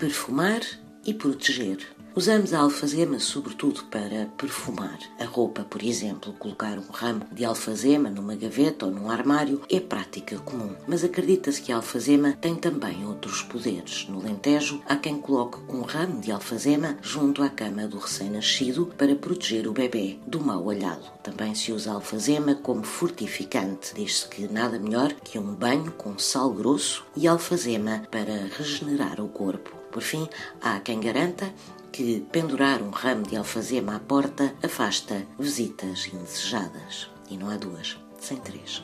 perfumar e proteger. Usamos a alfazema sobretudo para perfumar. A roupa, por exemplo, colocar um ramo de alfazema numa gaveta ou num armário é prática comum, mas acredita-se que a alfazema tem também outros poderes. No Lentejo, há quem coloque um ramo de alfazema junto à cama do recém-nascido para proteger o bebê do mau olhado. Também se usa a alfazema como fortificante. Diz-se que nada melhor que um banho com sal grosso e alfazema para regenerar o corpo. Por fim, há quem garanta que pendurar um ramo de alfazema à porta afasta visitas indesejadas. E não há duas, sem três.